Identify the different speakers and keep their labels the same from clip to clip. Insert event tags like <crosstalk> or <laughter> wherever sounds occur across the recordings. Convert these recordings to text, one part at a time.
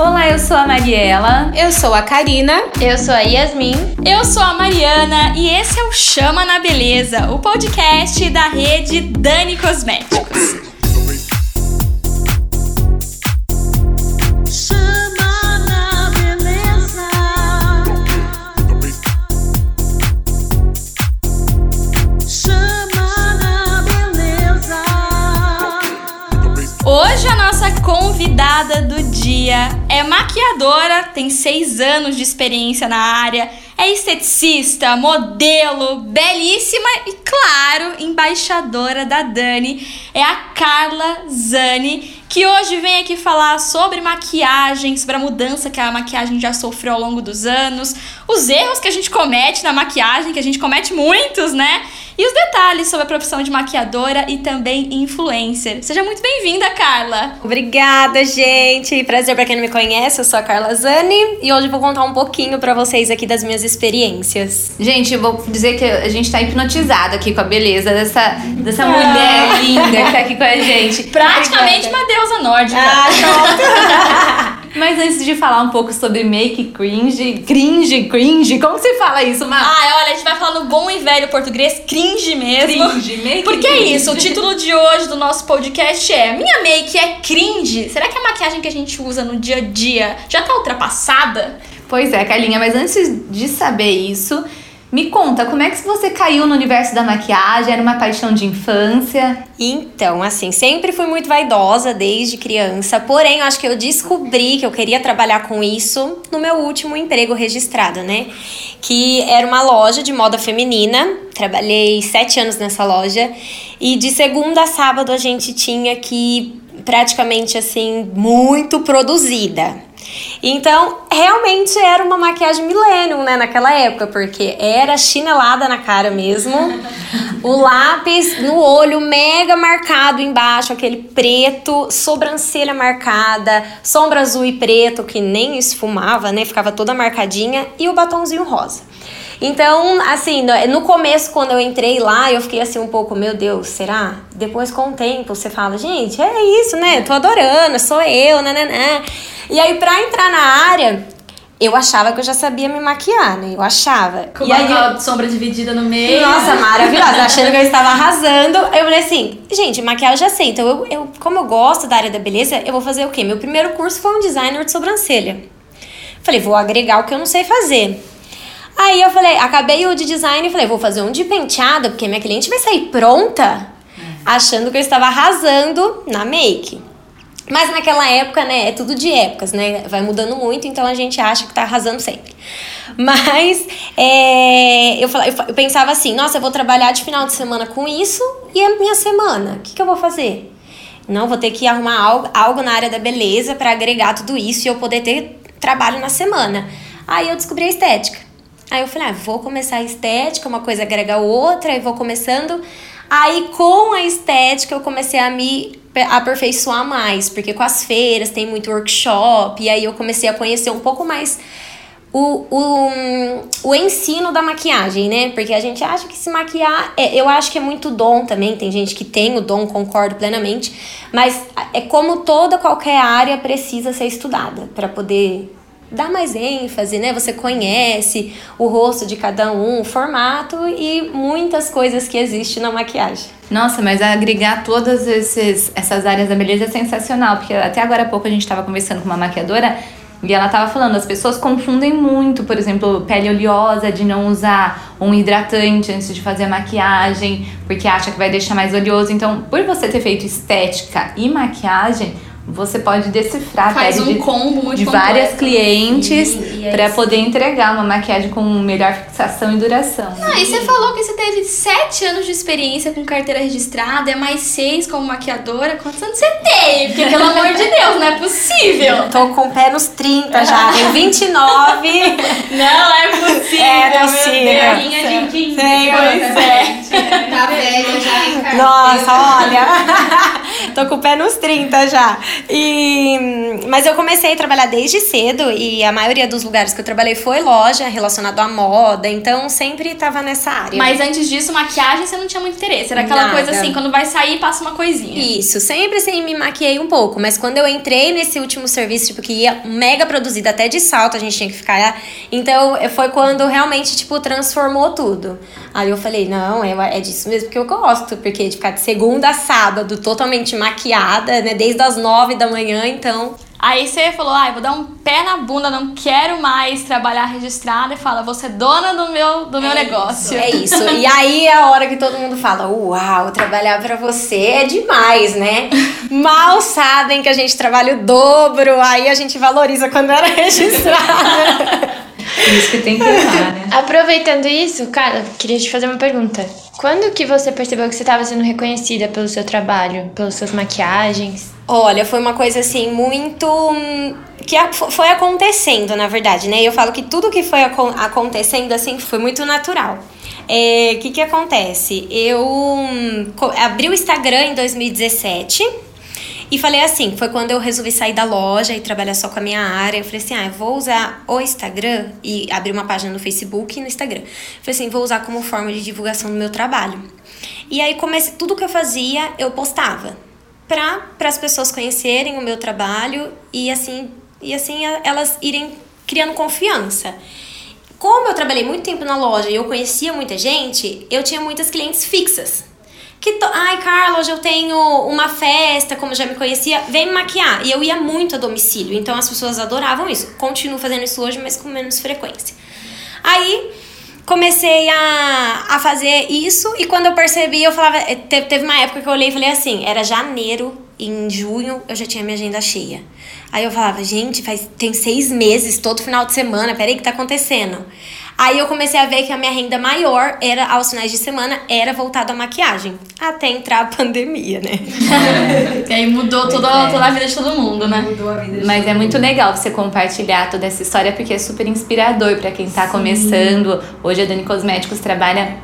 Speaker 1: Olá, eu sou a Mariela.
Speaker 2: Eu sou a Karina.
Speaker 3: Eu sou a Yasmin.
Speaker 4: Eu sou a Mariana e esse é o Chama na Beleza, o podcast da rede Dani Cosméticos. Convidada do dia é maquiadora, tem seis anos de experiência na área, é esteticista, modelo, belíssima e, claro, embaixadora da Dani. É a Carla Zani, que hoje vem aqui falar sobre maquiagem, sobre a mudança que a maquiagem já sofreu ao longo dos anos, os erros que a gente comete na maquiagem, que a gente comete muitos, né? e os detalhes sobre a profissão de maquiadora e também influencer. Seja muito bem-vinda, Carla!
Speaker 3: Obrigada, gente! Prazer para quem não me conhece, eu sou a Carla Zani e hoje vou contar um pouquinho para vocês aqui das minhas experiências.
Speaker 1: Gente, eu vou dizer que a gente tá hipnotizada aqui com a beleza dessa, dessa ah. mulher linda que tá aqui com a gente.
Speaker 4: Praticamente uma deusa nórdica.
Speaker 1: Ah, <laughs> Mas antes de falar um pouco sobre make cringe, cringe, cringe, como se fala isso, Mar?
Speaker 4: Ah, olha, a gente vai falar no bom e velho português, cringe mesmo.
Speaker 1: Cringe, make <laughs>
Speaker 4: Porque é isso, o título de hoje do nosso podcast é Minha make é cringe? Será que a maquiagem que a gente usa no dia a dia já tá ultrapassada?
Speaker 1: Pois é, Carlinha, mas antes de saber isso, me conta, como é que você caiu no universo da maquiagem? Era uma paixão de infância?
Speaker 3: Então, assim, sempre fui muito vaidosa desde criança, porém, eu acho que eu descobri que eu queria trabalhar com isso no meu último emprego registrado, né? Que era uma loja de moda feminina. Trabalhei sete anos nessa loja e de segunda a sábado a gente tinha que praticamente assim muito produzida então, realmente era uma maquiagem millennium, né, naquela época, porque era chinelada na cara mesmo, <laughs> o lápis no olho mega marcado embaixo, aquele preto, sobrancelha marcada, sombra azul e preto que nem esfumava, né, ficava toda marcadinha e o batonzinho rosa. Então, assim, no começo, quando eu entrei lá, eu fiquei assim um pouco, meu Deus, será? Depois, com o tempo, você fala, gente, é isso, né? Tô adorando, sou eu, né, né, né. E aí, pra entrar na área, eu achava que eu já sabia me maquiar, né? Eu achava.
Speaker 4: Com
Speaker 3: e
Speaker 4: aí, sombra dividida no meio.
Speaker 3: Nossa, maravilhosa. Achando que eu estava arrasando. Eu falei assim, gente, maquiagem eu já sei. Então, eu, eu, como eu gosto da área da beleza, eu vou fazer o quê? Meu primeiro curso foi um designer de sobrancelha. Falei, vou agregar o que eu não sei fazer. Aí eu falei, acabei o de design e falei, vou fazer um de penteado, porque minha cliente vai sair pronta, achando que eu estava arrasando na make. Mas naquela época, né, é tudo de épocas, né? Vai mudando muito, então a gente acha que tá arrasando sempre. Mas é, eu, eu, eu pensava assim, nossa, eu vou trabalhar de final de semana com isso e a minha semana, o que, que eu vou fazer? Não, vou ter que arrumar algo, algo na área da beleza para agregar tudo isso e eu poder ter trabalho na semana. Aí eu descobri a estética. Aí eu falei, ah, vou começar a estética, uma coisa agrega outra, e vou começando. Aí com a estética eu comecei a me aperfeiçoar mais, porque com as feiras tem muito workshop, e aí eu comecei a conhecer um pouco mais o, o, o ensino da maquiagem, né? Porque a gente acha que se maquiar, é, eu acho que é muito dom também, tem gente que tem o dom, concordo plenamente, mas é como toda qualquer área precisa ser estudada para poder dá mais ênfase, né? Você conhece o rosto de cada um, o formato e muitas coisas que existem na maquiagem.
Speaker 1: Nossa, mas agregar todas esses, essas áreas da beleza é sensacional, porque até agora há pouco a gente estava conversando com uma maquiadora e ela estava falando, as pessoas confundem muito, por exemplo, pele oleosa, de não usar um hidratante antes de fazer a maquiagem, porque acha que vai deixar mais oleoso. Então, por você ter feito estética e maquiagem, você pode decifrar
Speaker 4: Faz um de, combo muito
Speaker 1: de várias clientes para poder entregar uma maquiagem com melhor fixação e duração.
Speaker 4: Ah, e você falou que você teve sete anos de experiência com carteira registrada, é mais seis como maquiadora. Quantos anos você tem? Porque, pelo <laughs> amor de Deus, não é possível.
Speaker 3: Tô com o pé nos 30 já, tenho <laughs> 29.
Speaker 4: não é possível.
Speaker 3: É possível.
Speaker 4: Linha de 15.
Speaker 3: Pois é.
Speaker 2: Tá velha já,
Speaker 3: Nossa, olha. <laughs> tô com o pé nos 30 já. E, mas eu comecei a trabalhar desde cedo e a maioria dos lugares que eu trabalhei foi loja relacionado à moda, então sempre tava nessa área.
Speaker 4: Mas antes disso, maquiagem você não tinha muito interesse. Era aquela
Speaker 3: Nada.
Speaker 4: coisa assim, quando vai sair, passa uma coisinha.
Speaker 3: Isso, sempre assim me maquiei um pouco, mas quando eu entrei nesse último serviço, tipo, que ia mega produzido, até de salto a gente tinha que ficar. Então foi quando realmente, tipo, transformou tudo. Aí eu falei, não, é, é disso mesmo que eu gosto, porque de ficar de segunda a sábado totalmente maquiada, né, desde as nove da manhã, então.
Speaker 4: Aí você falou, ah, eu vou dar um pé na bunda, não quero mais trabalhar registrada. E fala, você é dona do meu, do meu negócio.
Speaker 3: É isso. E aí é a hora que todo mundo fala: Uau, trabalhar pra você é demais, né? <laughs> Mal sabem que a gente trabalha o dobro, aí a gente valoriza quando era <laughs> registrada.
Speaker 1: Por isso que tem que amar, né? <laughs>
Speaker 2: Aproveitando isso, cara, queria te fazer uma pergunta. Quando que você percebeu que você estava sendo reconhecida pelo seu trabalho, pelas suas maquiagens?
Speaker 3: Olha, foi uma coisa assim muito. hum, que foi acontecendo, na verdade, né? Eu falo que tudo que foi acon- acontecendo assim foi muito natural. O que, que acontece? Eu hum, abri o Instagram em 2017 e falei assim: foi quando eu resolvi sair da loja e trabalhar só com a minha área. Eu falei assim: ah, eu vou usar o Instagram e abri uma página no Facebook e no Instagram. Falei assim: vou usar como forma de divulgação do meu trabalho. E aí comecei, tudo que eu fazia, eu postava para as pessoas conhecerem o meu trabalho e assim e assim elas irem criando confiança. Como eu trabalhei muito tempo na loja e eu conhecia muita gente, eu tinha muitas clientes fixas. Que, to- ai, Carla, hoje eu tenho uma festa, como já me conhecia, vem me maquiar. E eu ia muito a domicílio, então as pessoas adoravam isso. Continuo fazendo isso hoje, mas com menos frequência. Aí comecei a, a fazer isso e quando eu percebi, eu falava. eh, Teve, teve uma época que eu olhei e falei assim: era janeiro, em junho eu já tinha minha agenda cheia. Aí eu falava, gente, faz, tem seis meses, todo final de semana, peraí, o que tá acontecendo? Aí eu comecei a ver que a minha renda maior era aos finais de semana, era voltada à maquiagem. Até entrar a pandemia, né? <laughs>
Speaker 4: E aí mudou toda, toda a vida de todo mundo, né?
Speaker 1: Mas é muito legal você compartilhar toda essa história porque é super inspirador pra quem tá começando. Hoje a Dani Cosméticos trabalha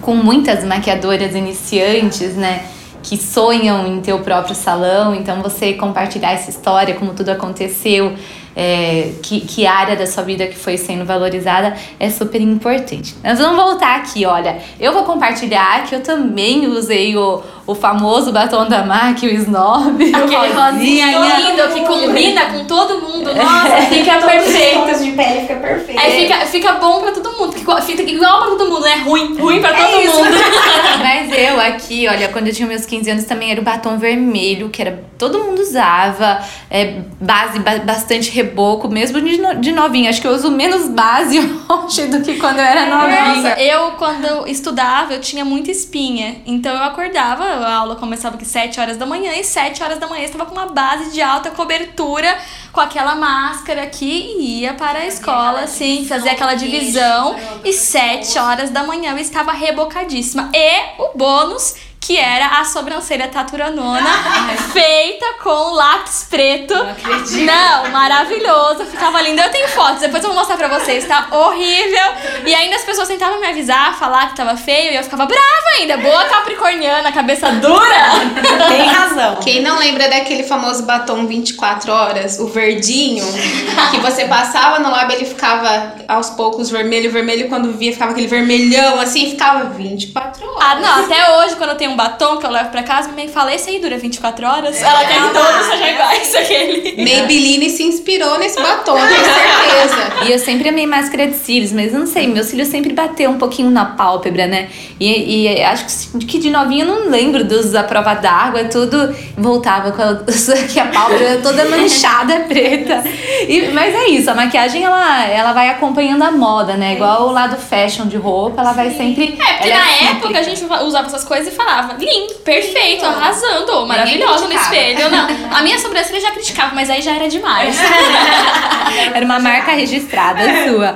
Speaker 1: com muitas maquiadoras iniciantes, né? Que sonham em ter o próprio salão. Então você compartilhar essa história, como tudo aconteceu, é, que, que área da sua vida que foi sendo valorizada é super importante. Nós vamos voltar aqui, olha. Eu vou compartilhar que eu também usei o, o famoso batom da MAC, o Snob.
Speaker 4: Aquele rosinha lindo que combina com todo mundo. Nossa, fica <laughs> perfeito.
Speaker 3: de pele fica perfeito.
Speaker 4: Fica, fica bom pra todo mundo. Fica, igual pra todo mundo, né? Ruim, ruim pra todo mundo. <laughs>
Speaker 1: Mas eu aqui, olha, quando eu tinha meus 15 anos também era o batom vermelho, que era todo mundo usava, é, base ba- bastante reboco, mesmo de, no- de novinha. Acho que eu uso menos base <laughs> hoje do que quando eu era novinha.
Speaker 4: Nossa, eu quando eu estudava, eu tinha muita espinha. Então eu acordava, a aula começava aqui 7 horas da manhã, e 7 horas da manhã eu estava com uma base de alta cobertura, com aquela máscara aqui e ia para a escola, assim, fazia aquela divisão. E 7 horas da manhã eu estava rebocadíssima. E o bônus. Que era a sobrancelha taturanona, <laughs> feita com lápis preto. Não, maravilhoso, ficava lindo. Eu tenho fotos, depois eu vou mostrar pra vocês, tá horrível. E ainda as pessoas tentavam me avisar, falar que tava feio, e eu ficava brava ainda. Boa capricorniana, cabeça dura. <laughs>
Speaker 3: Tem razão.
Speaker 5: Quem não lembra daquele famoso batom 24 horas, o verdinho, que você passava no lábio, ele ficava aos poucos vermelho, vermelho, quando via ficava aquele vermelhão assim, ficava 24 horas.
Speaker 4: Ah, não, até hoje, quando eu tenho um batom que eu levo pra casa, minha mãe fala, esse aí dura 24 horas? Ela quer que todos <laughs> sejam iguais <laughs> aquele.
Speaker 5: Maybelline se inspirou nesse batom, tenho <laughs> certeza.
Speaker 1: E eu sempre amei máscara de cílios, mas eu não sei, meu cílio sempre bateu um pouquinho na pálpebra, né? E, e acho que- que de novinha eu não lembro dos a prova d'água, tudo voltava com a, que a pálpebra toda manchada preta. E, mas é isso, a maquiagem ela, ela vai acompanhando a moda, né? Igual o lado fashion de roupa, ela vai sempre.
Speaker 4: É, porque
Speaker 1: ela
Speaker 4: na época a gente usava essas coisas e falava, lindo, perfeito, arrasando, maravilhoso no espelho. Não, a minha sobrancelha já criticava, mas aí já era demais. <laughs>
Speaker 1: Era uma marca registrada sua.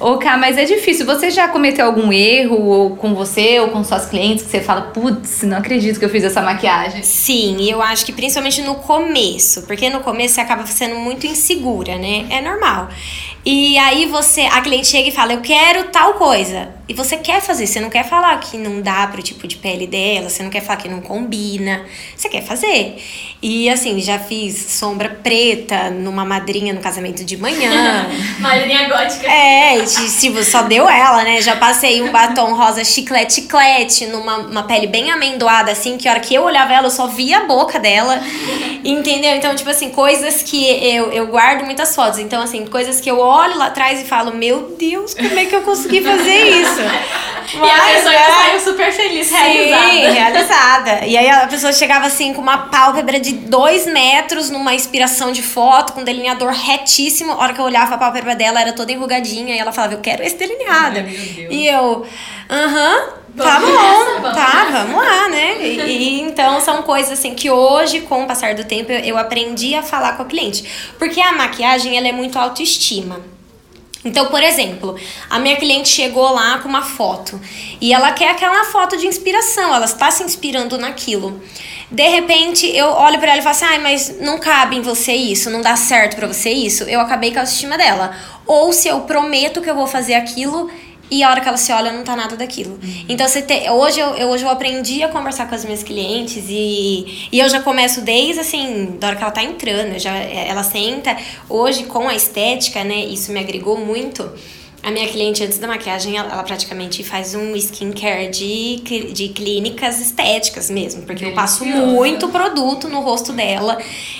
Speaker 1: Ô, Cá, mas é difícil. Você já cometeu algum erro ou com você ou com suas clientes que você fala, putz, não acredito que eu fiz essa maquiagem?
Speaker 3: Sim, e eu acho que principalmente no começo, porque no começo você acaba sendo muito insegura, né? É normal. E aí você, a cliente chega e fala, eu quero tal coisa. E você quer fazer, você não quer falar que não dá pro tipo de pele dela, você não quer falar que não combina, você quer fazer. E assim, já fiz sombra preta numa madrinha no casamento de manhã. <laughs>
Speaker 2: Madrinha gótica.
Speaker 3: É, tipo, só deu ela, né? Já passei um batom rosa chiclete chiclete numa uma pele bem amendoada, assim, que a hora que eu olhava ela, eu só via a boca dela. <laughs> Entendeu? Então, tipo assim, coisas que eu, eu guardo muitas fotos. Então, assim, coisas que eu olho lá atrás e falo, meu Deus, como é que eu consegui fazer isso? <laughs>
Speaker 4: e a pessoa
Speaker 3: é,
Speaker 4: saiu super feliz,
Speaker 3: Sim,
Speaker 4: realizada.
Speaker 3: realizada. E aí a pessoa chegava assim com uma pálpebra de dois metros numa inspiração de foto, com um delineador retíssimo. A hora que eu olhava a pálpebra dela, era toda enrugadinha. E ela falava, eu quero esse delineado. e eu, aham. Tá bom, tá, vamos lá, né? E, e <laughs> então são coisas assim que hoje, com o passar do tempo, eu, eu aprendi a falar com a cliente. Porque a maquiagem, ela é muito autoestima. Então, por exemplo, a minha cliente chegou lá com uma foto e ela quer aquela foto de inspiração, ela está se inspirando naquilo. De repente, eu olho para ela e falo assim: ai, mas não cabe em você isso, não dá certo para você isso. Eu acabei com a autoestima dela. Ou se eu prometo que eu vou fazer aquilo e a hora que ela se olha não tá nada daquilo. Então você te, hoje eu, eu, hoje eu aprendi a conversar com as minhas clientes e, e eu já começo desde assim, da hora que ela tá entrando, já ela senta hoje com a estética, né? Isso me agregou muito. A minha cliente, antes da maquiagem, ela, ela praticamente faz um skincare de, de clínicas estéticas mesmo. Porque eu passo muito produto no rosto dela.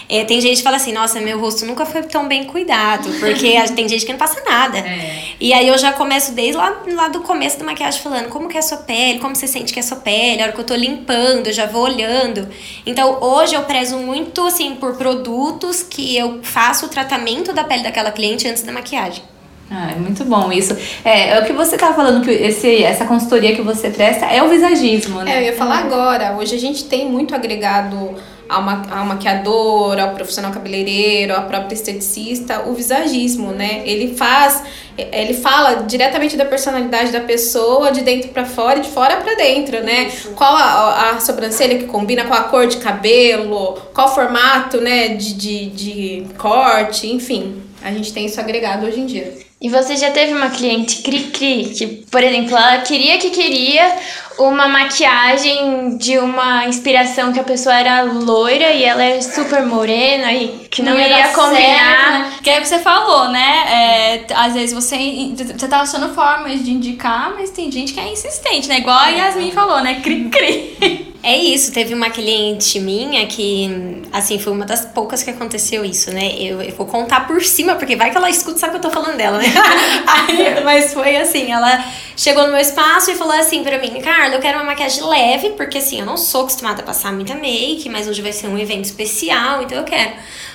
Speaker 3: É, tem gente que fala assim, nossa, meu rosto nunca foi tão bem cuidado. Porque <laughs> tem gente que não passa nada.
Speaker 1: É.
Speaker 3: E aí eu já começo desde lá, lá do começo da maquiagem falando como que é a sua pele, como você sente que é a sua pele, a hora que eu tô limpando, eu já vou olhando. Então hoje eu prezo muito, assim, por produtos que eu faço o tratamento da pele daquela cliente antes da maquiagem.
Speaker 1: Ah, é muito bom isso. É, é o que você tá falando, que esse, essa consultoria que você presta é o visagismo, né?
Speaker 5: É, eu ia falar agora. Hoje a gente tem muito agregado ao, ma ao maquiador, ao profissional cabeleireiro, ao próprio esteticista, o visagismo, né? Ele faz, ele fala diretamente da personalidade da pessoa, de dentro para fora e de fora para dentro, né? Qual a, a, sobrancelha que combina, qual a cor de cabelo, qual o formato, né, de, de, de corte, enfim. A gente tem isso agregado hoje em dia.
Speaker 2: E você já teve uma cliente cri-cri que, por exemplo, ela queria que queria uma maquiagem de uma inspiração que a pessoa era loira e ela é super morena e que não,
Speaker 4: Não ia
Speaker 2: iria
Speaker 4: dar
Speaker 2: combinar.
Speaker 4: certo, né? Que é o que você falou, né? É, às vezes você, você tá achando formas de indicar, mas tem gente que é insistente, né? Igual a Yasmin falou, né? Cri-cri.
Speaker 3: É isso, teve uma cliente minha que, assim, foi uma das poucas que aconteceu isso, né? Eu, eu vou contar por cima, porque vai que ela escuta sabe que eu tô falando dela, né? <laughs> Aí, mas foi assim, ela chegou no meu espaço e falou assim pra mim, Carla, eu quero uma maquiagem leve, porque assim, eu não sou acostumada a passar muita make, mas hoje vai ser um evento especial, então eu quero.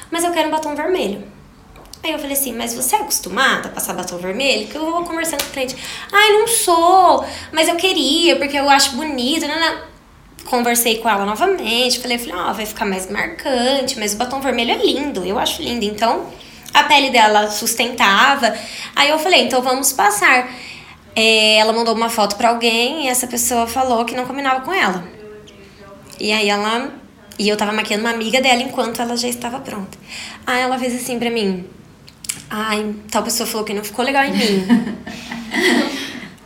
Speaker 3: Mas eu quero um batom vermelho. Aí eu falei assim, mas você é acostumada a passar batom vermelho? Que eu vou conversando com o cliente. Ai, não sou, mas eu queria, porque eu acho bonito, né? né. Conversei com ela novamente, falei, falei, ó, vai ficar mais marcante, mas o batom vermelho é lindo, eu acho lindo. Então, a pele dela sustentava. Aí eu falei, então vamos passar. É, ela mandou uma foto pra alguém e essa pessoa falou que não combinava com ela. E aí ela. E eu tava maquiando uma amiga dela enquanto ela já estava pronta. Aí ela fez assim pra mim. Ai, tal pessoa falou que não ficou legal em mim. <laughs>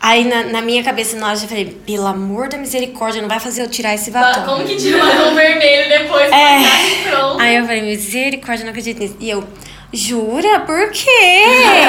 Speaker 3: Aí na, na minha cabeça, na hora, eu falei, pelo amor da misericórdia, não vai fazer eu tirar esse batom.
Speaker 2: Como que tira o batom vermelho depois
Speaker 3: É.
Speaker 2: pronto?
Speaker 3: Aí eu falei, misericórdia, não acredito nisso. E eu, jura? Por quê?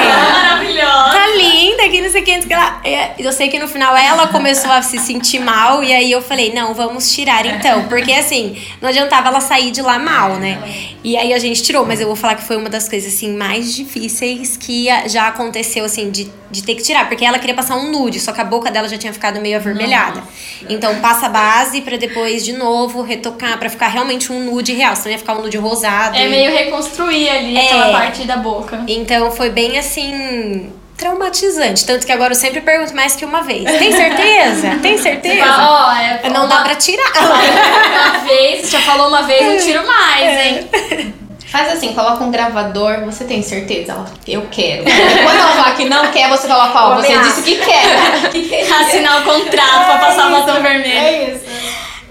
Speaker 2: Maravilhosa.
Speaker 3: tá linda, que não sei o que, não sei o que lá. É, Eu sei que no final ela começou a se sentir mal, e aí eu falei, não, vamos tirar então. Porque assim, não adiantava ela sair de lá mal, né? E aí a gente tirou, mas eu vou falar que foi uma das coisas assim mais difíceis que já aconteceu, assim, de, de ter que tirar. Porque ela queria passar um nude, só que a boca dela já tinha ficado meio avermelhada. Então passa a base pra depois de novo retocar, pra ficar realmente um nude real, senão ia ficar um nude rosado.
Speaker 4: É
Speaker 3: e-
Speaker 4: meio reconstruir ali
Speaker 3: É.
Speaker 4: aquela parte da boca.
Speaker 3: então foi bem assim. Traumatizante. Tanto que agora eu sempre pergunto mais que uma vez. Tem certeza? Tem certeza?
Speaker 4: Ó, é,
Speaker 3: Não
Speaker 4: uma,
Speaker 3: dá pra tirar. <laughs>
Speaker 4: uma vez, já falou uma vez, eu tiro mais, hein?
Speaker 5: Faz assim, coloca um gravador, você tem certeza? Ela, eu quero. Quando ela falar que não quer, você coloca, ó, você disse que quer. Que <laughs> é?
Speaker 4: Assinar o contrato pra passar o batom vermelho.
Speaker 5: É isso.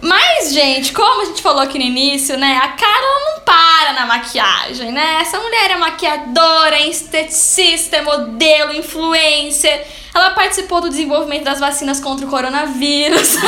Speaker 4: Mas, gente, como a gente falou aqui no início, né? A Carla não para na maquiagem, né? Essa mulher é maquiadora, é esteticista, é modelo, influencer. Ela participou do desenvolvimento das vacinas contra o coronavírus. <laughs>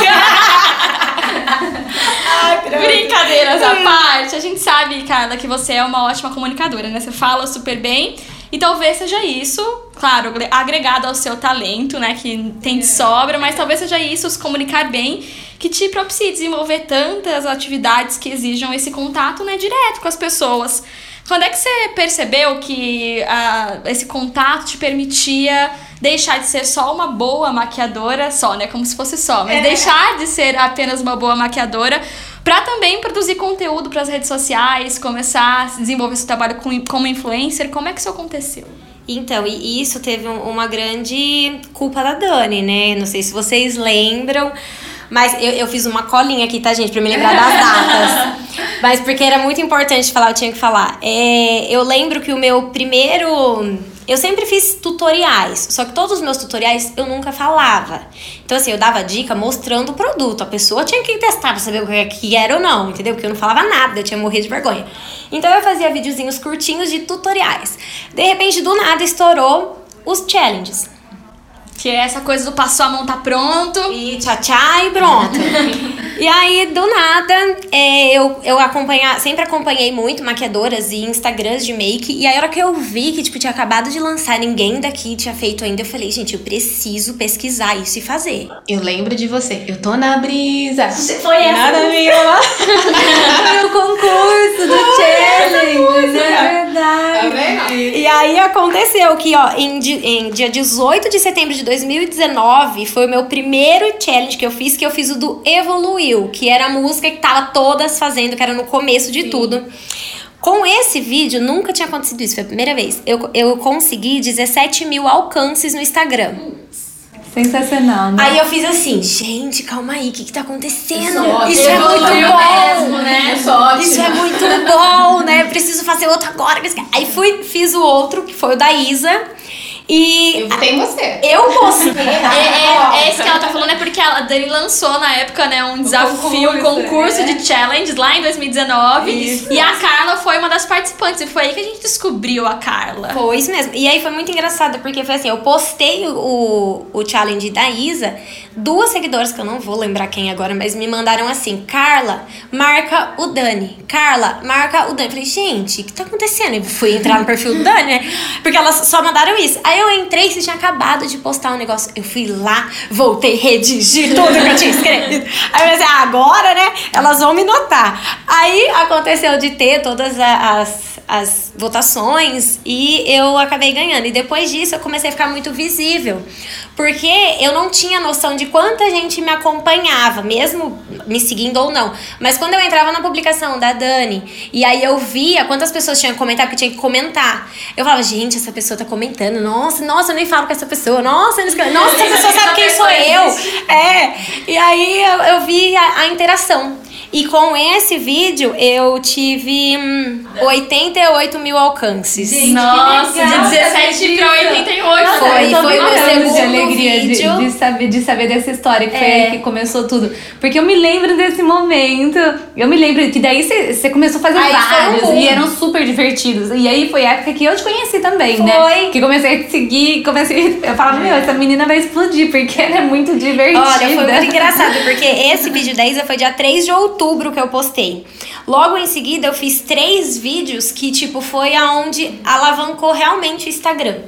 Speaker 4: Brincadeiras à parte. A gente sabe, Carla, que você é uma ótima comunicadora, né? Você fala super bem. E talvez seja isso, claro, agregado ao seu talento, né? Que tem de sobra, mas talvez seja isso, se comunicar bem, que te propicie desenvolver tantas atividades que exijam esse contato, né? Direto com as pessoas. Quando é que você percebeu que ah, esse contato te permitia deixar de ser só uma boa maquiadora, só, né? Como se fosse só, mas
Speaker 5: É.
Speaker 4: deixar de ser apenas uma boa maquiadora para também produzir conteúdo para as redes sociais, começar a desenvolver seu trabalho com- como influencer. Como é que isso aconteceu?
Speaker 3: Então, e isso teve um- uma grande culpa da Dani, né? Não sei se vocês lembram, mas eu, eu fiz uma colinha aqui, tá, gente? Pra me lembrar das datas. <laughs> Mas porque era muito importante falar, eu tinha que falar. É, eu lembro que o meu primeiro. Eu sempre fiz tutoriais, só que todos os meus tutoriais eu nunca falava. Então, assim, eu dava dica mostrando o produto. A pessoa tinha que testar pra saber o que- era ou não, entendeu? Porque eu não falava nada, eu tinha morrido de vergonha. Então, eu fazia videozinhos curtinhos de tutoriais. De repente, do nada, estourou os challenges.
Speaker 4: Que é essa coisa do passou a mão tá pronto.
Speaker 3: E tchá tchá e pronto. <laughs> e aí, do nada, é, eu, eu acompanha, sempre acompanhei muito maquiadoras e Instagrams de make. E aí, a hora que eu vi que, tipo, tinha acabado de lançar, ninguém daqui tinha feito ainda, eu falei, gente, eu preciso pesquisar isso e fazer.
Speaker 5: Eu lembro de você. Eu tô na brisa.
Speaker 3: Foi essa
Speaker 5: Nada minha lá. <laughs>
Speaker 1: Foi o concurso do challenge, é verdade.
Speaker 5: Tá vendo?
Speaker 3: E aí aconteceu que, ó, em, em dia 18 de setembro de 2019, foi o meu primeiro challenge que eu fiz, que eu fiz o do Evoluiu, que era a música que tava todas fazendo, que era no começo de tudo. Com esse vídeo, nunca tinha acontecido isso, foi a primeira vez. Eu, eu consegui 17 mil alcances no Instagram.
Speaker 1: Sensacional, né?
Speaker 3: Aí eu fiz assim, gente, calma aí, o que que tá acontecendo?
Speaker 5: Isso é ótimo.
Speaker 3: Isso é muito bom!
Speaker 4: mesmo, né?
Speaker 5: Isso é.
Speaker 3: Isso é muito bom, né? Preciso fazer outro agora. Aí fui, fiz o outro, que foi o da Isa. E
Speaker 5: Eu votei em você.
Speaker 3: eu gostei. <laughs>
Speaker 4: É, é, é isso que ela tá falando, é porque a Dani lançou na época, né, um desafio, um
Speaker 5: concurso,
Speaker 4: concurso
Speaker 5: é.
Speaker 4: de challenge lá em 2019. E a Carla foi uma das participantes. E foi aí que a gente descobriu a Carla.
Speaker 3: Foi isso mesmo. E aí foi muito engraçado, porque foi assim, eu postei o, o challenge da Isa, duas seguidoras, que eu não vou lembrar quem agora, mas me mandaram assim, Carla, marca o Dani. Carla, marca o Dani. Falei, gente, o que tá acontecendo? Eu fui entrar no perfil do Dani, né? Porque elas só mandaram isso. Aí eu entrei, você tinha acabado de postar um negócio. Eu fui lá, voltei, redigir tudo que eu tinha escrito. Aí eu pensei, ah, agora, né? Elas vão me notar. Aí aconteceu de ter todas as as votações e eu acabei ganhando. E depois disso eu comecei a ficar muito visível. Porque eu não tinha noção de quanta gente me acompanhava, mesmo me seguindo ou não. Mas quando eu entrava na publicação da Dani e aí eu via quantas pessoas tinham que comentar, porque tinha que comentar. Eu falava, gente, essa pessoa tá comentando. Nossa, nossa, eu nem falo com essa pessoa. Nossa, eles... nossa essa pessoa sabe quem sou eu. É. E aí eu, eu vi a, a interação. E com esse vídeo eu tive hum, 88 mil alcances.
Speaker 4: Nossa,
Speaker 1: legal,
Speaker 4: de 17 pra 88.
Speaker 3: Foi, foi o meu
Speaker 1: brincando de
Speaker 3: segundo
Speaker 1: alegria de,
Speaker 3: vídeo.
Speaker 1: de saber, de saber dessa história, que foi
Speaker 3: É.
Speaker 1: aí que começou tudo. Porque eu me lembro desse momento. Eu me lembro que daí você começou a fazer
Speaker 3: Aí foi um
Speaker 1: vários
Speaker 3: boom.
Speaker 1: e eram super divertidos. E aí foi a época que eu te conheci também, né?
Speaker 3: Foi.
Speaker 1: Que comecei a te seguir, comecei. Eu falava, meu, essa menina vai explodir, porque ela é muito divertida.
Speaker 3: Olha, foi muito <laughs> engraçado, porque esse vídeo da Isa foi dia 3 de outubro que eu postei. Logo em seguida, eu fiz três vídeos que, tipo, foi aonde alavancou realmente o Instagram.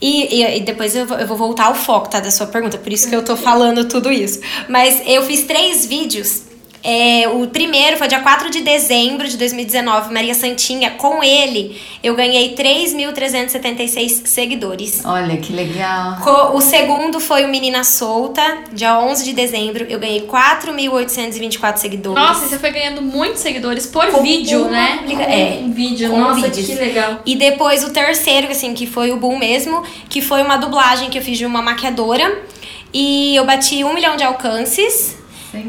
Speaker 3: E, e, e depois eu vou, eu vou voltar ao foco, tá? Da sua pergunta, por isso que eu tô falando tudo isso. Mas eu fiz três vídeos. É, o primeiro foi dia 4 de dezembro de 2019, Maria Santinha. Com ele, eu ganhei 3.376 seguidores.
Speaker 1: Olha que legal.
Speaker 3: Co- O segundo foi o Menina Solta, dia 11 de dezembro. Eu ganhei 4.824 seguidores.
Speaker 4: Nossa, você foi ganhando muitos seguidores por
Speaker 3: Com
Speaker 4: vídeo,
Speaker 3: uma
Speaker 4: né?
Speaker 3: publica- é,
Speaker 4: Um vídeo.
Speaker 3: com
Speaker 4: Nossa,
Speaker 3: vídeos.
Speaker 4: que legal.
Speaker 3: E depois o terceiro, assim, que foi o boom mesmo, que foi uma dublagem que eu fiz de uma maquiadora. E eu bati um milhão de alcances.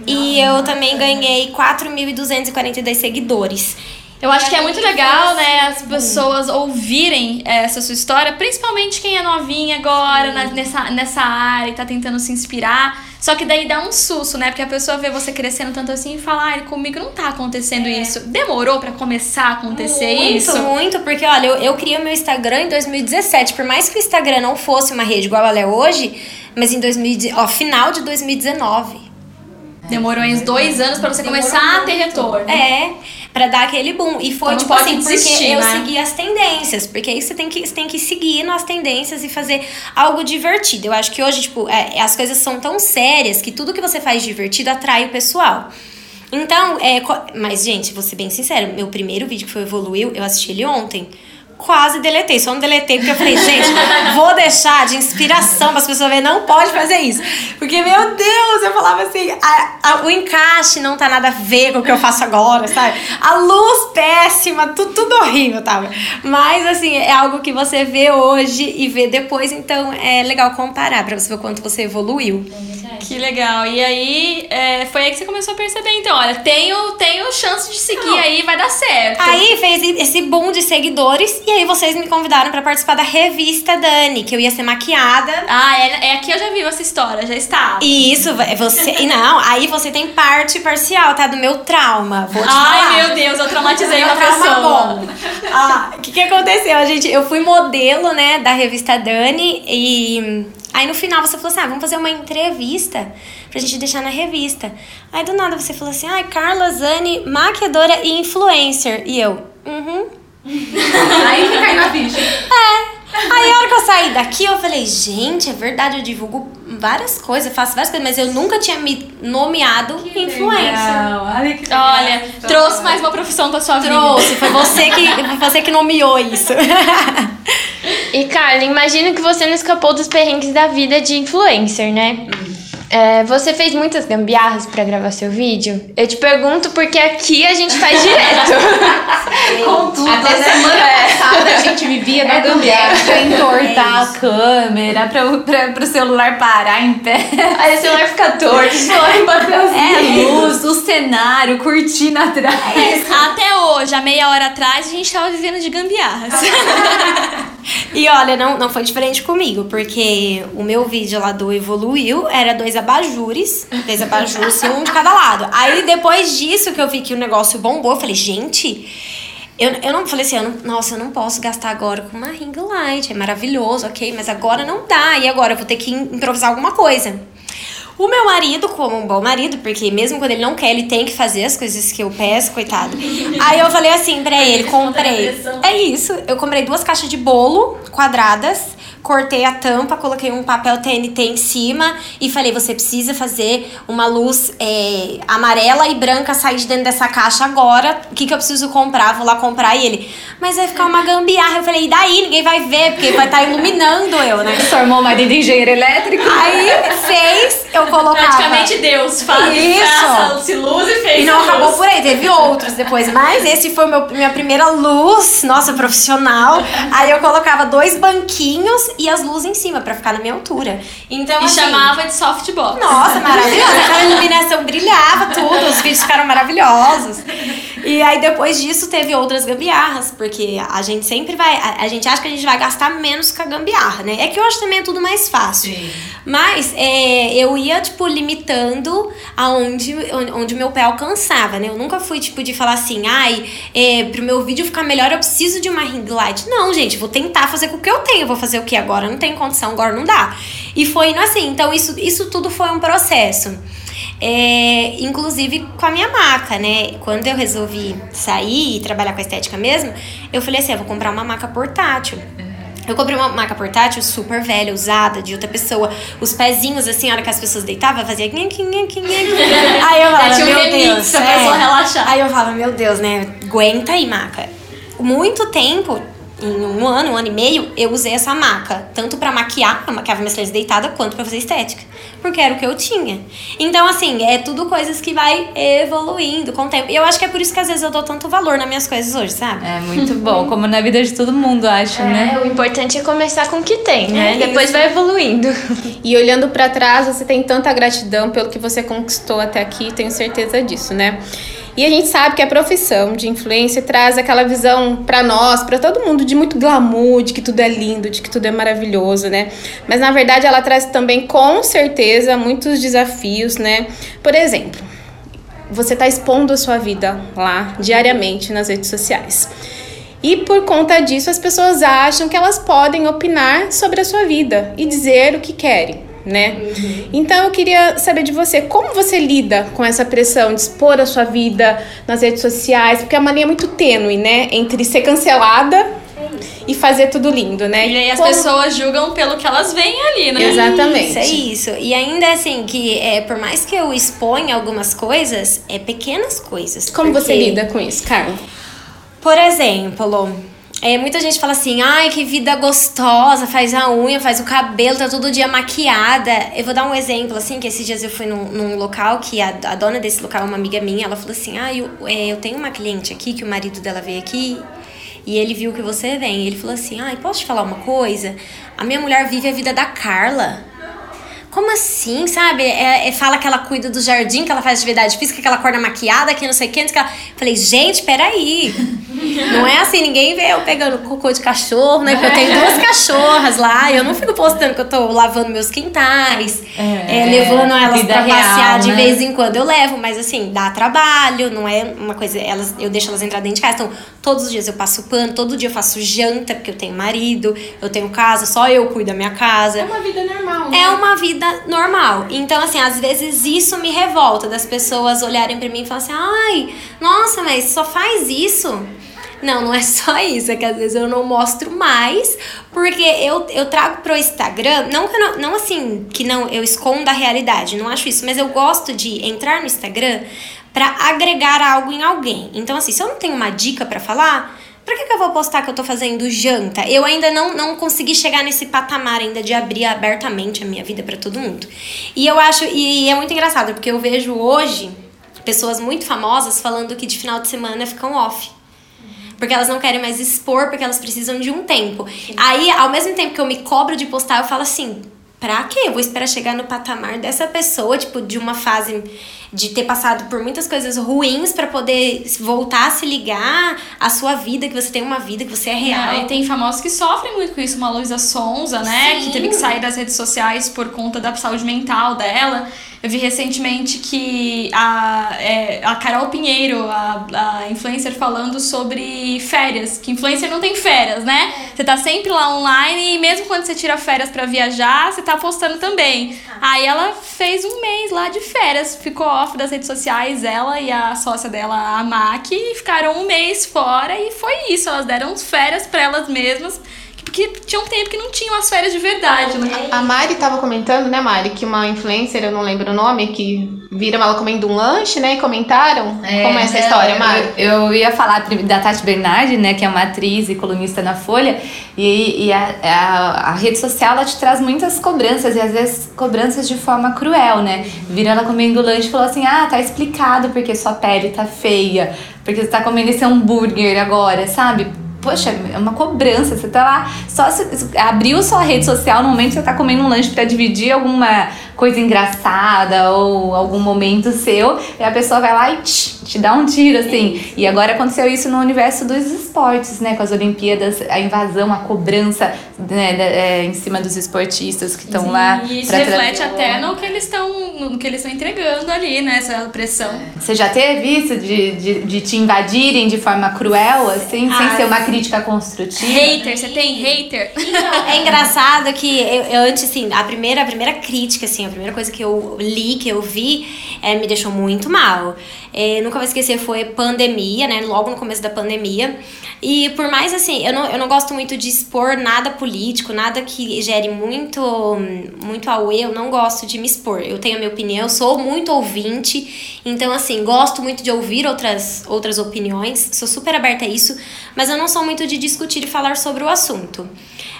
Speaker 3: E eu também ganhei 4.242 seguidores.
Speaker 4: Eu acho que é muito
Speaker 3: foi
Speaker 4: legal, né, as pessoas ouvirem essa sua história, principalmente quem é novinha agora na- nessa, nessa área e tá tentando se inspirar. Só que daí dá um susto, né? Porque a pessoa vê você crescendo tanto assim e fala, ai, comigo não tá acontecendo isso. Demorou pra começar a acontecer
Speaker 3: É. muito,
Speaker 4: isso?
Speaker 3: Muito, porque olha, eu, eu criei o meu Instagram em 2017. Por mais que o Instagram não fosse uma rede igual ela é hoje, mas em 2000, ó, final de 2019.
Speaker 4: Demorou uns dois anos pra você começar a ter retorno.
Speaker 3: É, pra dar aquele boom. E foi
Speaker 4: Então
Speaker 3: tipo assim,
Speaker 4: desistir,
Speaker 3: porque eu
Speaker 4: né?
Speaker 3: segui as tendências. Porque aí você tem que, você tem que seguir nas tendências e fazer algo divertido. Eu acho que hoje, tipo, é, as coisas são tão sérias que tudo que você faz divertido atrai o pessoal. Então, é, mas, gente, vou ser bem sincera, meu primeiro vídeo que foi Evoluiu, eu assisti ele ontem. Quase deletei, só não deletei porque eu falei, gente, vou deixar de inspiração para as pessoas verem, não pode fazer isso. Porque, meu Deus, eu falava assim, a- a- o encaixe não tá nada a ver com o que eu faço agora, sabe? A luz péssima, tu- tudo horrível, tava. Mas, assim, é algo que você vê hoje e vê depois, então é legal comparar para você ver o quanto você evoluiu.
Speaker 4: Que legal. E aí, é, foi aí que você começou a perceber, então, olha, tenho, tenho chance de seguir aí, vai dar certo.
Speaker 3: Aí fez esse boom de seguidores e aí vocês me convidaram pra participar da revista Dani, que eu ia ser maquiada.
Speaker 4: Ah, é, é aqui eu já vi essa história, já está.
Speaker 3: E isso, você. e Não, aí você tem parte parcial, tá? Do meu trauma. Vou te
Speaker 4: Ai,
Speaker 3: falar.
Speaker 4: meu Deus, eu traumatizei uma pessoa.
Speaker 3: bom. Ah, o que, que aconteceu, gente? Eu fui modelo, né, da revista Dani e aí no final você falou assim: ah, vamos fazer uma entrevista pra gente deixar na revista. Aí do nada você falou assim: ai, Carla Zani, maquiadora e influencer. E eu, uhum. <laughs>
Speaker 5: Aí que cai na ficha.
Speaker 3: Aí a hora que eu saí daqui, eu falei, gente, é verdade, eu divulgo várias coisas, faço várias coisas, mas eu nunca tinha me nomeado influencer.
Speaker 5: Olha que
Speaker 4: Olha, trouxe mais uma profissão pra sua vida.
Speaker 3: Trouxe, foi você que, foi você que nomeou isso.
Speaker 2: E Carla, imagino que você não escapou dos perrengues da vida de influencer, né? É, você fez muitas gambiarras pra gravar seu vídeo? Eu te pergunto porque aqui a gente faz direto. <laughs>
Speaker 5: Com tudo. Até semana passada a gente vivia da gambiarra.
Speaker 1: Pra entortar a câmera, pra, o- pra, pro celular parar em pé.
Speaker 2: Aí o celular fica torto, o celular em papelzinho.
Speaker 1: É luz, o cenário, cortina atrás.
Speaker 4: Até hoje, há meia hora atrás, a gente tava vivendo de gambiarras. <laughs>
Speaker 3: E olha, não, não foi diferente comigo, porque o meu vídeo lá do Evoluiu era dois abajures, dois abajures, um de cada lado. Aí depois disso que eu vi que o negócio bombou, eu falei, gente, eu, eu não falei assim, eu não- nossa, eu não posso gastar agora com uma ring light, é maravilhoso, ok, mas agora não dá, e agora eu vou ter que improvisar alguma coisa. O meu marido, como um bom marido, porque mesmo quando ele não quer, ele tem que fazer as coisas que eu peço, coitado. Aí eu falei assim pra ele, comprei. É isso, eu comprei duas caixas de bolo quadradas, cortei a tampa, coloquei um papel TNT em cima e falei, você precisa fazer uma luz é, amarela e branca sair de dentro dessa caixa agora. O que, que eu preciso comprar? Vou lá comprar e ele. Mas vai ficar uma gambiarra. Eu falei, e daí? Ninguém vai ver, porque vai estar iluminando eu, né?
Speaker 1: Transformou o marido em engenheiro elétrico.
Speaker 3: Aí fez, eu colocava.
Speaker 4: Praticamente Deus faz
Speaker 3: Isso.
Speaker 4: luz e fez
Speaker 3: E não
Speaker 4: a luz.
Speaker 3: acabou por aí, teve outros depois. Mas esse foi meu, minha primeira luz, nossa, profissional. Aí eu colocava dois banquinhos e as luzes em cima pra ficar na minha altura. Então,
Speaker 4: E
Speaker 3: assim,
Speaker 4: chamava de softbox.
Speaker 3: Nossa, maravilhosa. Aquela iluminação brilhava tudo, os vídeos ficaram maravilhosos. <laughs> E aí depois disso teve outras gambiarras, porque a gente sempre vai. A, a gente acha que a gente vai gastar menos com a gambiarra, né? É que hoje também é tudo mais fácil. Mas é, eu ia, tipo, limitando aonde onde o meu pé alcançava, né? Eu nunca fui, tipo, de falar assim, ai, é, pro meu vídeo ficar melhor eu preciso de uma ring light. Não, gente, vou tentar fazer com o que eu tenho. Vou fazer o que agora? Não tem condição, agora não dá. E foi indo assim. Então, isso, isso tudo foi um processo. É, inclusive com a minha maca, né? Quando eu resolvi sair e trabalhar com a estética mesmo, eu falei assim: eu vou comprar uma maca portátil. Eu comprei uma maca portátil super velha, usada, de outra pessoa. Os pezinhos, assim, a hora que as pessoas deitavam, fazia. <laughs> Aí eu falava,
Speaker 4: um
Speaker 3: meu
Speaker 4: remix
Speaker 3: Deus.
Speaker 4: relaxar.
Speaker 3: Aí eu falava, meu Deus, né? Aguenta aí, maca. Muito tempo, em um ano, um ano e meio, eu usei essa maca. Tanto pra maquiar, eu maquiava minhas flores deitada, quanto pra fazer estética. Porque era o que eu tinha. Então, assim, é tudo coisas que vai evoluindo com o tempo. E eu acho que é por isso que às vezes eu dou tanto valor nas minhas coisas hoje, sabe?
Speaker 1: É muito bom, como na vida de todo mundo, acho, né?
Speaker 2: É, o importante é começar com o que tem, né?
Speaker 3: É
Speaker 2: Depois
Speaker 3: isso.
Speaker 2: vai evoluindo.
Speaker 5: E olhando pra trás, você tem tanta gratidão pelo que você conquistou até aqui, tenho certeza disso, né? E a gente sabe que a profissão de influência traz aquela visão para nós, para todo mundo, de muito glamour, de que tudo é lindo, de que tudo é maravilhoso, né? Mas na verdade ela traz também, com certeza, muitos desafios, né? Por exemplo, você está expondo a sua vida lá diariamente nas redes sociais. E por conta disso, as pessoas acham que elas podem opinar sobre a sua vida e dizer o que querem né? Uhum. Então eu queria saber de você, como você lida com essa pressão de expor a sua vida nas redes sociais, porque é uma linha muito tênue, né, entre ser cancelada e fazer tudo lindo, né?
Speaker 4: E aí as como... pessoas julgam pelo que elas veem ali, né?
Speaker 5: Exatamente.
Speaker 3: Isso, é isso. E ainda assim, que é, por mais que eu exponha algumas coisas, é pequenas coisas.
Speaker 5: Como porque... você lida com isso, Carla?
Speaker 3: Por exemplo, é, muita gente fala assim, ai, que vida gostosa, faz a unha, faz o cabelo, tá todo dia maquiada. Eu vou dar um exemplo, assim, que esses dias eu fui num, num local que a, a, dona desse local uma amiga minha, ela falou assim, ah, eu, é, eu tenho uma cliente aqui, que o marido dela veio aqui e ele viu que você vem. Ele falou assim, ai, posso te falar uma coisa? A minha mulher vive a vida da Carla como assim, sabe? É, é, fala que ela cuida do jardim, que ela faz atividade física, que ela acorda maquiada, que não sei o que. que ela... Falei, gente, peraí. <laughs> não é assim, ninguém vê eu pegando cocô de cachorro, né? Porque eu tenho duas cachorras lá, eu não fico postando que eu tô lavando meus quintais, é, é, levando elas pra passear de né? vez em quando. Eu levo, mas assim, dá trabalho, não é uma coisa. Elas, eu deixo elas entrar dentro de casa. Então, todos os dias eu passo pano, todo dia eu faço janta, porque eu tenho marido, eu tenho casa, só eu cuido da minha casa.
Speaker 5: É uma vida normal, né?
Speaker 3: É uma vida vida normal. Então, assim, às vezes isso me revolta das pessoas olharem para mim e falar assim: ai, nossa, mas só faz isso. Não, não é <laughs> só isso, é que às vezes eu não mostro mais, porque eu, eu trago pro Instagram, não que não, não assim, que não eu esconda a realidade, não acho isso, mas eu gosto de entrar no Instagram para agregar algo em alguém. Então, assim, se eu não tenho uma dica para falar, Pra que, que eu vou postar que eu tô fazendo janta? Eu ainda não, não consegui chegar nesse patamar ainda de abrir abertamente a minha vida para todo mundo. E eu acho, e é muito engraçado, porque eu vejo hoje pessoas muito famosas falando que de final de semana ficam off. Porque elas não querem mais expor, porque elas precisam de um tempo. Aí, ao mesmo tempo que eu me cobro de postar, eu falo assim: pra quê? Eu vou esperar chegar no patamar dessa pessoa, tipo, de uma fase de ter passado por muitas coisas ruins para poder voltar a se ligar à sua vida, que você tem uma vida, que você é real.
Speaker 4: É, e tem famosos que sofrem muito com isso, uma Luísa Sonza, né? Sim. Que teve que sair das redes sociais por conta da saúde mental dela. Eu vi recentemente que a, é, a Carol Pinheiro, a, a influencer, falando sobre férias. Que influencer não tem férias, né? Você tá sempre lá online e mesmo quando você tira férias para viajar, você tá postando também. Aí ela fez um mês lá de férias, ficou off das redes sociais, ela e a sócia dela, a Mac, ficaram um mês fora e foi isso. Elas deram férias para elas mesmas porque tinha um tempo que não tinham as férias de verdade, né?
Speaker 5: A Mari tava comentando, né, Mari, que uma influencer, eu não lembro o nome, que viram ela comendo um lanche, né, e comentaram. É, Como é essa história, Mari?
Speaker 1: Eu, eu, ia falar da Tati Bernardi, né, que é uma atriz e colunista na Folha, e, e a, a, a, rede social, ela te traz muitas cobranças, e às vezes cobranças de forma cruel, né? Viram ela comendo lanche e falou assim, ah, tá explicado porque sua pele tá feia, porque você tá comendo esse hambúrguer agora, sabe? Poxa, é uma cobrança. Você tá lá, só se, abriu sua rede social no momento que você tá comendo um lanche para dividir alguma coisa engraçada ou algum momento seu, e a pessoa vai lá e tch, te dá um tiro, assim. E agora aconteceu isso no universo dos esportes, né? Com as Olimpíadas, a invasão, a cobrança né, é, em cima dos esportistas que estão lá.
Speaker 4: E isso reflete até no que eles estão no que eles estão entregando ali, né? Essa pressão.
Speaker 1: Você já teve isso de, de, de te invadirem de forma cruel, assim, ah, sem ser uma crítica construtiva?
Speaker 4: Hater, você tem hater?
Speaker 3: Então, é engraçado que eu, eu, antes, assim, a primeira, a primeira crítica, assim, a primeira coisa que eu li, que eu vi, é, me deixou muito mal. É, nunca vou esquecer, foi pandemia, né? Logo no começo da pandemia. E por mais assim, eu não, eu não gosto muito de expor nada político, nada que gere muito, muito auê, eu não gosto de me expor. Eu tenho a minha opinião, sou muito ouvinte, então assim, gosto muito de ouvir outras, outras opiniões, sou super aberta a isso, mas eu não sou muito de discutir e falar sobre o assunto.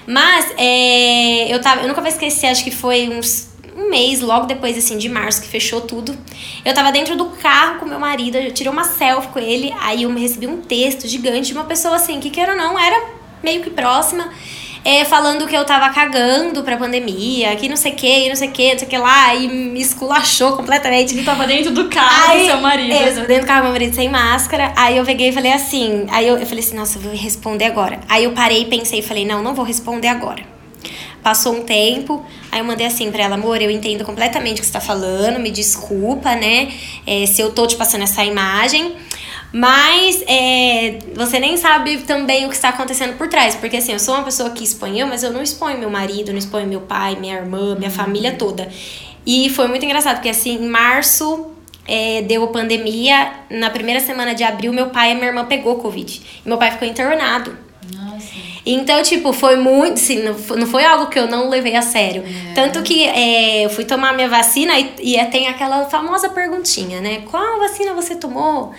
Speaker 3: Mas é, eu, tava, eu nunca vou esquecer, acho que foi uns um mês, logo depois assim de março, que fechou tudo. Eu tava dentro do carro com meu marido, eu tirei uma selfie com ele, aí eu recebi um texto gigante de uma pessoa assim, que queira ou não, era meio que próxima. é, falando que eu tava cagando pra pandemia, que não sei o que, não sei o que, não sei o que lá, e me esculachou completamente.
Speaker 4: Ele tava dentro do carro do seu marido.
Speaker 3: É, eu tava dentro do carro do meu marido sem máscara. Aí eu peguei e falei assim. Aí eu, eu falei assim, nossa, eu vou responder agora. Aí eu parei pensei e falei, não, não vou responder agora. Passou um tempo, aí eu mandei assim pra ela, amor, eu entendo completamente o que você tá falando, me desculpa, né? é, se eu tô te passando essa imagem. Mas é, você nem sabe também o que está acontecendo por trás. Porque assim, eu sou uma pessoa que expõe eu, mas eu não exponho meu marido, não exponho meu pai, minha irmã, minha família toda. E foi muito engraçado, porque assim, em março é, deu pandemia. Na primeira semana de abril, meu pai e minha irmã pegou Covid. E meu pai ficou internado. Então, tipo, foi muito. Assim, não foi- não foi algo que eu não levei a sério. Tanto que é, eu fui tomar minha vacina e, e é- tem aquela famosa perguntinha, né? Qual vacina você tomou?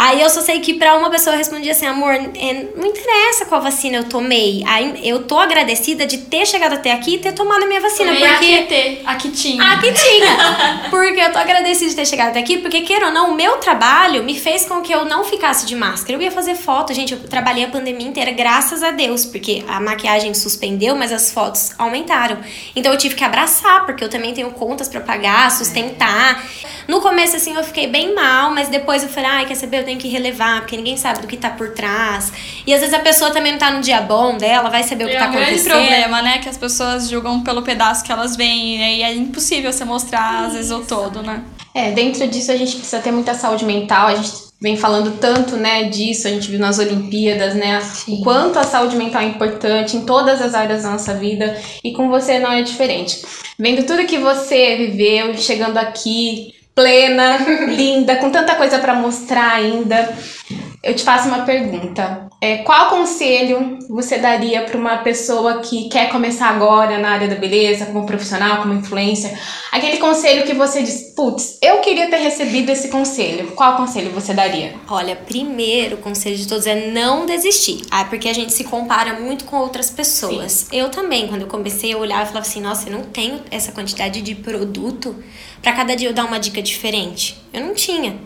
Speaker 3: Aí eu só sei que pra uma pessoa eu respondi assim, amor, é, não interessa qual vacina eu tomei. Aí eu tô agradecida de ter chegado até aqui e ter tomado a minha vacina.
Speaker 4: Tomei
Speaker 3: porque...
Speaker 4: a a que tinha.
Speaker 3: Ah, que tinha. <laughs> Porque eu tô agradecida de ter chegado até aqui, porque, queira ou não, o meu trabalho me fez com que eu não ficasse de máscara. Eu ia fazer foto, gente, eu trabalhei a pandemia inteira, graças a Deus, porque a maquiagem suspendeu, mas as fotos aumentaram. Então eu tive que abraçar, porque eu também tenho contas pra pagar, sustentar. No começo, assim, eu fiquei bem mal, mas depois eu falei, ai, quer saber, eu tenho que relevar, porque ninguém sabe do que tá por trás. E às vezes a pessoa também não tá no dia bom dela, vai saber o que
Speaker 4: É
Speaker 3: tá
Speaker 4: um grande
Speaker 3: acontecendo.
Speaker 4: problema, né? Que as pessoas julgam pelo pedaço que elas veem. E é impossível você mostrar, às vezes, o todo, né?
Speaker 5: É, dentro disso a gente precisa ter muita saúde mental. A gente vem falando tanto, né, disso. A gente viu nas Olimpíadas, né, o quanto a saúde mental é importante em todas as áreas da nossa vida. E com você não é diferente. Vendo tudo que você viveu, chegando aqui plena, linda, com tanta coisa pra mostrar ainda, eu te faço uma pergunta. É, qual conselho você daria para uma pessoa que quer começar agora na área da beleza, como profissional, como influencer? Aquele conselho que você diz, putz, eu queria ter recebido esse conselho. Qual conselho você daria?
Speaker 3: Olha, primeiro o conselho de todos é não desistir. Ah, porque a gente se compara muito com outras pessoas. Eu também, quando eu comecei a olhar, eu falava assim: nossa, eu não tenho essa quantidade de produto pra cada dia eu dar uma dica diferente. Eu não tinha.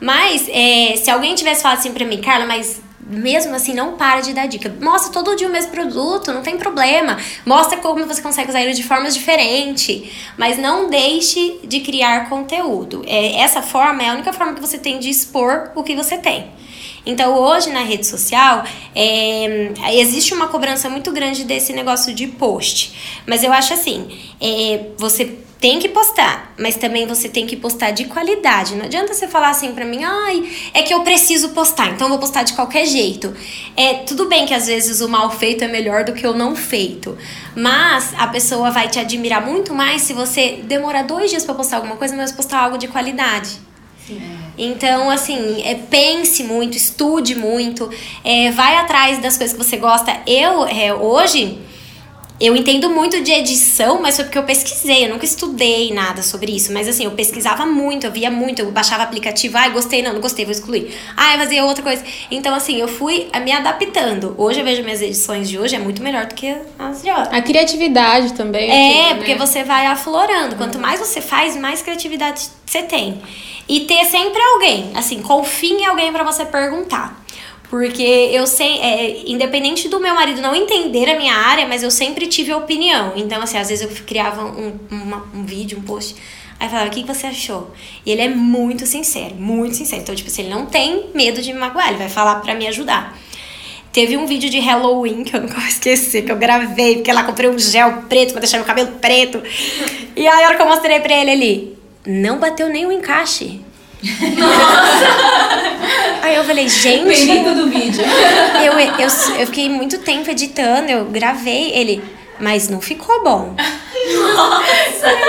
Speaker 3: Mas é, se alguém tivesse falado assim pra mim, Carla, mas mesmo assim, não para de dar dica. Mostra todo dia o mesmo produto, não tem problema. Mostra como você consegue usar ele de formas diferentes. Mas não deixe de criar conteúdo. É, essa forma é a única forma que você tem de expor o que você tem. Então, hoje na rede social, é, existe uma cobrança muito grande desse negócio de post. Mas eu acho assim: é, você tem que postar, mas também você tem que postar de qualidade. Não adianta você falar assim pra mim, ai, é que eu preciso postar, então vou postar de qualquer jeito. É tudo bem que às vezes o mal feito é melhor do que o não feito, mas a pessoa vai te admirar muito mais se você demorar dois dias pra postar alguma coisa, mas postar algo de qualidade. Então, assim, é, pense muito, estude muito, é, vai atrás das coisas que você gosta. Eu, é, hoje, eu entendo muito de edição, mas foi porque eu pesquisei, eu nunca estudei nada sobre isso. Mas assim, eu pesquisava muito, eu via muito, eu baixava aplicativo, ai, gostei, não, não gostei, vou excluir. Ai, fazia outra coisa. Então, assim, eu fui me adaptando. Hoje eu vejo minhas edições de hoje, é muito melhor do que as de ontem.
Speaker 5: A criatividade também.
Speaker 3: É, porque
Speaker 5: né?
Speaker 3: você vai aflorando. Quanto mais você faz, mais criatividade você tem. E ter sempre alguém, assim, confie em alguém pra você perguntar. Porque eu sei, é, independente do meu marido não entender a minha área, mas eu sempre tive opinião. Então, assim, às vezes eu criava um, uma- um vídeo, um post. Aí falava, o que você achou? E ele é muito sincero, muito sincero. Então, tipo, se ele não tem medo de me magoar, ele vai falar pra me ajudar. Teve um vídeo de Halloween que eu nunca vou esquecer, que eu gravei, porque lá comprei um gel preto pra deixar meu cabelo preto. E aí, a hora que eu mostrei pra ele, ele não bateu nem o encaixe. <laughs> Aí eu falei, gente.
Speaker 5: do vídeo.
Speaker 3: Eu, eu, eu fiquei muito tempo editando, eu gravei ele, mas não ficou bom.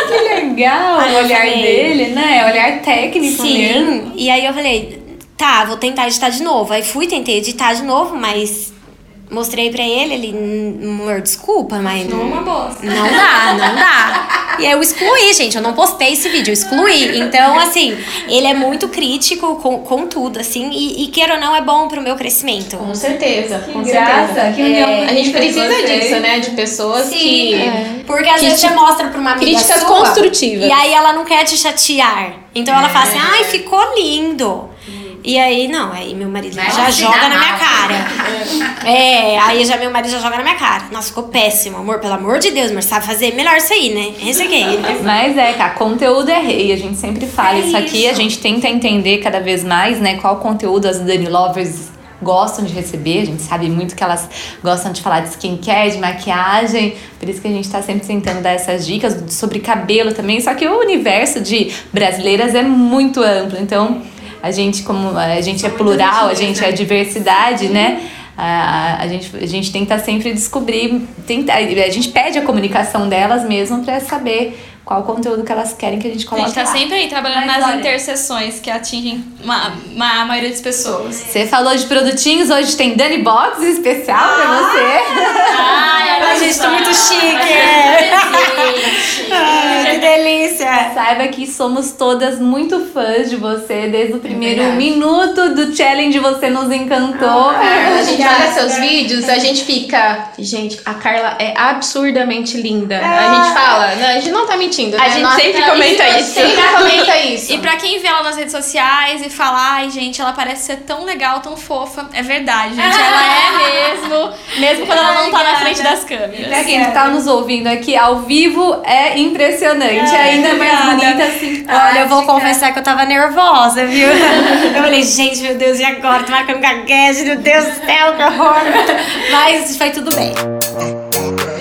Speaker 1: Que legal
Speaker 3: Aí
Speaker 1: o olhar
Speaker 3: falei-
Speaker 1: dele, né? Olhar técnico mesmo.
Speaker 3: Sim. E aí eu falei, tá, vou tentar editar de novo. Aí fui, tentei editar de novo, mas mostrei pra ele, ele, "Hum, amor, desculpa, mas.
Speaker 4: Não uma bosta.
Speaker 3: Não dá, não dá. E aí eu excluí, gente. Eu não postei esse vídeo, eu excluí. Então, assim, ele é muito crítico com, com tudo, assim. E, e queira ou não, é bom pro meu crescimento.
Speaker 5: Com certeza, com
Speaker 1: graça,
Speaker 5: certeza.
Speaker 1: que união
Speaker 5: É, a gente precisa
Speaker 1: vocês.
Speaker 5: disso, né? De pessoas que.
Speaker 3: Porque às
Speaker 5: Que
Speaker 3: vezes
Speaker 5: te-
Speaker 3: você mostra pra uma amiga
Speaker 5: críticas
Speaker 3: sua,
Speaker 5: construtivas.
Speaker 3: E aí ela não quer te chatear. Então ela fala assim, ai, ficou lindo. E aí, não, aí meu marido
Speaker 1: Vai
Speaker 3: já joga na minha
Speaker 1: mal.
Speaker 3: cara. <laughs> é, aí já meu marido já joga na minha cara. Nossa, ficou péssimo, amor. Pelo amor de Deus, mas sabe fazer melhor isso aí, né? Esse aqui.
Speaker 1: Mas é, cara, conteúdo é rei, a gente sempre fala
Speaker 3: É
Speaker 1: isso aqui,
Speaker 3: isso.
Speaker 1: a gente tenta entender cada vez mais, né, qual conteúdo as Dani Lovers gostam de receber, a gente sabe muito que elas gostam de falar de skincare, de maquiagem, por isso que a gente tá sempre tentando dar essas dicas sobre cabelo também, só que o universo de brasileiras é muito amplo, então a gente como a gente é plural, a gente é diversidade, né? A, a, gente, a gente tenta sempre descobrir, tenta, a gente pede a comunicação delas mesmo para saber qual o conteúdo que elas querem que a gente
Speaker 4: A
Speaker 1: coloque
Speaker 4: gente tá
Speaker 1: lá.
Speaker 4: sempre aí trabalhando
Speaker 1: Mas
Speaker 4: nas
Speaker 1: olha-
Speaker 4: interseções que atingem uma, uma- a maioria das pessoas.
Speaker 1: Você falou de produtinhos, hoje tem Dani Box especial pra você.
Speaker 4: Ai,
Speaker 3: Ai, gente, tô muito chique. Ai, que delícia.
Speaker 1: Saiba que somos todas muito fãs de você. Desde o primeiro
Speaker 5: verdade.
Speaker 1: minuto do challenge você nos encantou.
Speaker 5: Carla, a gente olha seus vídeos, a gente fica. Gente, a Carla é absurdamente linda. A gente fala, né? A gente não tá mentindo,
Speaker 2: A
Speaker 5: né?
Speaker 2: gente
Speaker 5: Nós-
Speaker 2: sempre comenta isso.
Speaker 5: Sempre comenta <laughs> isso.
Speaker 4: E pra quem vê ela nas redes sociais e fala, ai, gente, ela parece ser tão legal, tão fofa. É verdade, gente. Ela é <laughs> mesmo. Mesmo quando ela não tá na frente das câmeras.
Speaker 1: Pra quem tá nos ouvindo aqui ao vivo, é impressionante. ainda mais bonita, assim.
Speaker 3: Olha, eu vou confessar que eu tava nervosa, viu? <laughs> Eu falei, gente, meu Deus, e agora? Tô marcando gaguejo, meu Deus do céu, que horror. Mas foi tudo bem.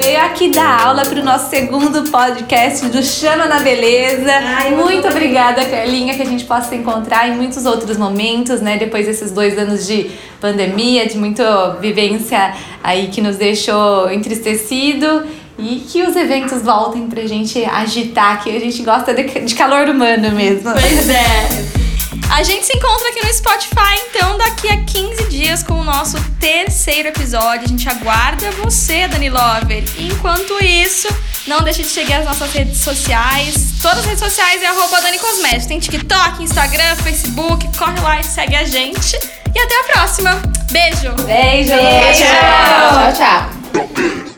Speaker 1: Veio aqui dar aula pro nosso segundo podcast do Chama na Beleza. muito obrigada, Carlinha, que a gente possa se encontrar em muitos outros momentos, né? Depois desses dois anos de pandemia, de muita vivência aí que nos deixou entristecido. E que os eventos voltem pra gente agitar, que a gente gosta de, de calor humano mesmo.
Speaker 4: Pois é. A gente se encontra aqui no Spotify, então, daqui a 15 dias com o nosso terceiro episódio. A gente aguarda você, Dani Lover. E enquanto isso, não deixe de seguir as nossas redes sociais. Todas as redes sociais é arroba Dani Cosméticos. Tem TikTok, Instagram, Facebook. Corre lá e segue a gente. E até a próxima. Beijo!
Speaker 1: Beijo!
Speaker 5: Tchau, tchau.